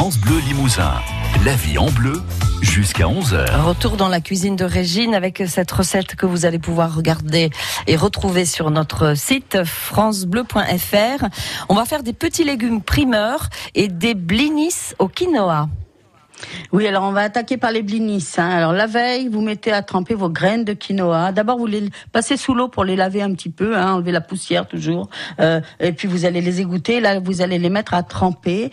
France Bleu Limousin. La vie en bleu jusqu'à 11h. Retour dans la cuisine de Régine avec cette recette que vous allez pouvoir regarder et retrouver sur notre site francebleu.fr. On va faire des petits légumes primeurs et des blinis au quinoa. Oui, alors on va attaquer par les blinis. Hein. Alors la veille, vous mettez à tremper vos graines de quinoa. D'abord, vous les passez sous l'eau pour les laver un petit peu, hein, enlever la poussière toujours. Euh, et puis vous allez les égoutter. Là, vous allez les mettre à tremper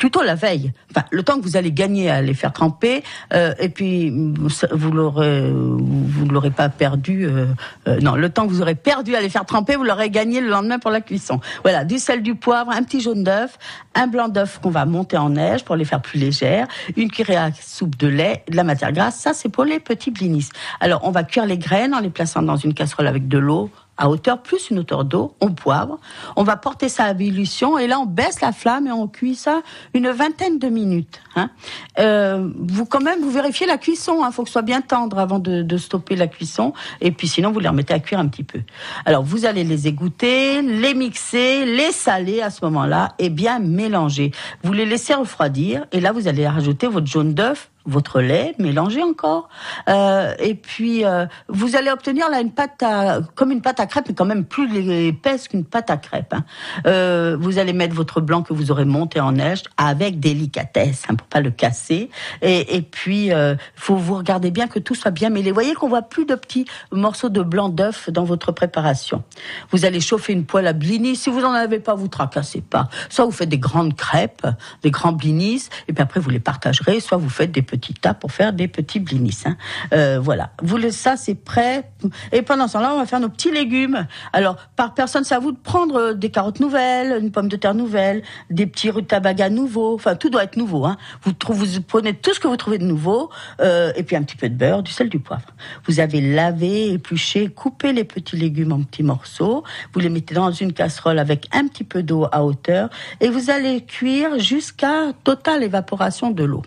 plutôt la veille. Enfin, le temps que vous allez gagner à les faire tremper, euh, et puis vous l'aurez, vous ne l'aurez pas perdu. Euh, euh, non, le temps que vous aurez perdu à les faire tremper, vous l'aurez gagné le lendemain pour la cuisson. Voilà, du sel, du poivre, un petit jaune d'œuf, un blanc d'œuf qu'on va monter en neige pour les faire plus légères, une cuillère à soupe de lait, de la matière grasse. Ça, c'est pour les petits blinis. Alors, on va cuire les graines en les plaçant dans une casserole avec de l'eau, à hauteur plus une hauteur d'eau, on poivre, on va porter ça à ébullition et là on baisse la flamme et on cuit ça une vingtaine de minutes. Hein. Euh, vous quand même vous vérifiez la cuisson, il hein, faut que ce soit bien tendre avant de, de, stopper la cuisson et puis sinon vous les remettez à cuire un petit peu. Alors vous allez les égoutter, les mixer, les saler à ce moment-là et bien mélanger. Vous les laissez refroidir et là vous allez rajouter votre jaune d'œuf votre lait, mélangez encore, euh, et puis euh, vous allez obtenir là une pâte à, comme une pâte à crêpes, mais quand même plus épaisse qu'une pâte à crêpes. Hein. Euh, vous allez mettre votre blanc que vous aurez monté en neige avec délicatesse, hein, pour pas le casser, et, et puis euh, faut vous regarder bien que tout soit bien mêlé. Vous voyez qu'on voit plus de petits morceaux de blanc d'œuf dans votre préparation. Vous allez chauffer une poêle à blinis. Si vous en avez pas, vous tracassez pas. Soit vous faites des grandes crêpes, des grands blinis, et puis après vous les partagerez. Soit vous faites des petits tas pour faire des petits blinis. Hein. Euh, voilà. Vous le ça c'est prêt. Et pendant ce temps-là, on va faire nos petits légumes. Alors par personne, c'est à vous de prendre euh, des carottes nouvelles, une pomme de terre nouvelle, des petits rutabagas nouveaux. Enfin, tout doit être nouveau. Hein. Vous, vous prenez tout ce que vous trouvez de nouveau, euh, et puis un petit peu de beurre, du sel, du poivre. Vous avez lavé, épluché, coupé les petits légumes en petits morceaux. Vous les mettez dans une casserole avec un petit peu d'eau à hauteur, et vous allez cuire jusqu'à totale évaporation de l'eau.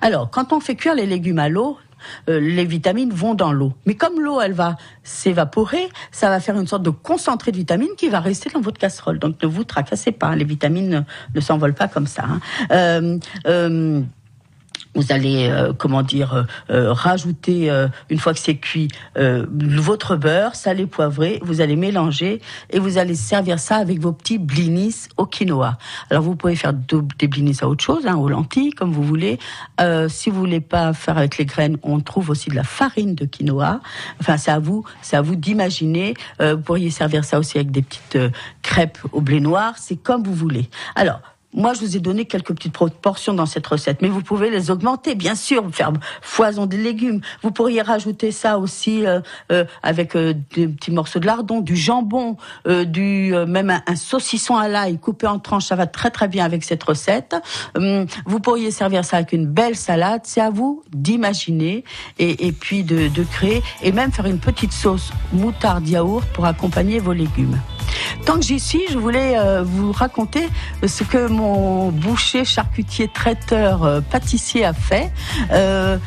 Alors, quand on fait cuire les légumes à l'eau, euh, les vitamines vont dans l'eau. Mais comme l'eau, elle va s'évaporer, ça va faire une sorte de concentré de vitamines qui va rester dans votre casserole. Donc ne vous tracassez pas, les vitamines ne, s'envolent pas comme ça. Hein. Euh, euh, vous allez, euh, comment dire, euh, euh, rajouter, une fois que c'est cuit, votre beurre salé poivré, vous allez mélanger et vous allez servir ça avec vos petits blinis au quinoa. Alors vous pouvez faire des blinis à autre chose, hein, aux lentilles, comme vous voulez. si vous voulez pas faire avec les graines, on trouve aussi de la farine de quinoa. Enfin, c'est à vous, c'est à vous d'imaginer. vous pourriez servir ça aussi avec des petites crêpes au blé noir. C'est comme vous voulez. Alors, moi, je vous ai donné quelques petites proportions dans cette recette, mais vous pouvez les augmenter, bien sûr, faire foison des légumes. Vous pourriez rajouter ça aussi euh, euh, avec euh, des petits morceaux de lardon, du jambon, du même un, saucisson à l'ail coupé en tranches. Ça va très très bien avec cette recette. Hum, vous pourriez servir ça avec une belle salade. C'est à vous d'imaginer et, puis de, de créer et même faire une petite sauce moutarde yaourt pour accompagner vos légumes. Tant que j'y suis, je voulais vous raconter ce que mon boucher, charcutier, traiteur, euh, pâtissier a fait. Euh,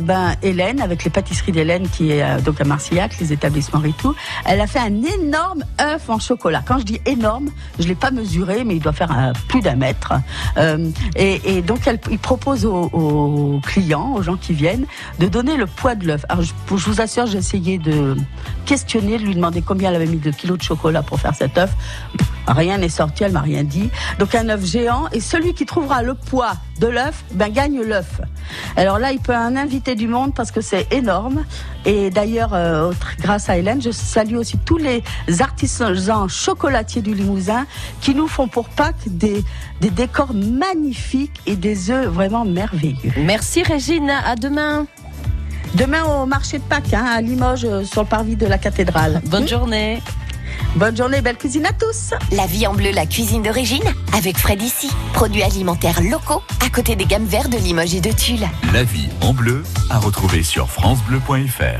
ben, Hélène, avec les pâtisseries d'Hélène, qui est donc à Marcillac, les établissements Ritou, elle a fait un énorme œuf en chocolat. Quand je dis énorme, je l'ai pas mesuré, mais il doit faire plus d'un mètre. Et, donc, elle, il propose aux, clients, aux gens qui viennent, de donner le poids de l'œuf. Je, je vous assure, j'ai essayé de questionner, de lui demander combien elle avait mis de kilos de chocolat pour faire cet œuf. Rien n'est sorti, elle m'a rien dit. Donc un œuf géant et celui qui trouvera le poids de l'œuf, ben gagne l'œuf. Alors là, il peut en inviter du monde parce que c'est énorme. Et d'ailleurs, euh, grâce à Hélène, je salue aussi tous les artisans chocolatiers du Limousin qui nous font pour Pâques des, des décors magnifiques et des œufs vraiment merveilleux. Merci Régine, à demain. Demain au marché de Pâques, hein, à Limoges, euh, sur le parvis de la cathédrale. Bonne hmm journée. Bonne journée, belle cuisine à tous. La vie en bleu, la cuisine d'origine, avec Fred ici. Produits alimentaires locaux, à côté des gammes vertes de Limoges et de Tulle. La vie en bleu, à retrouver sur FranceBleu.fr.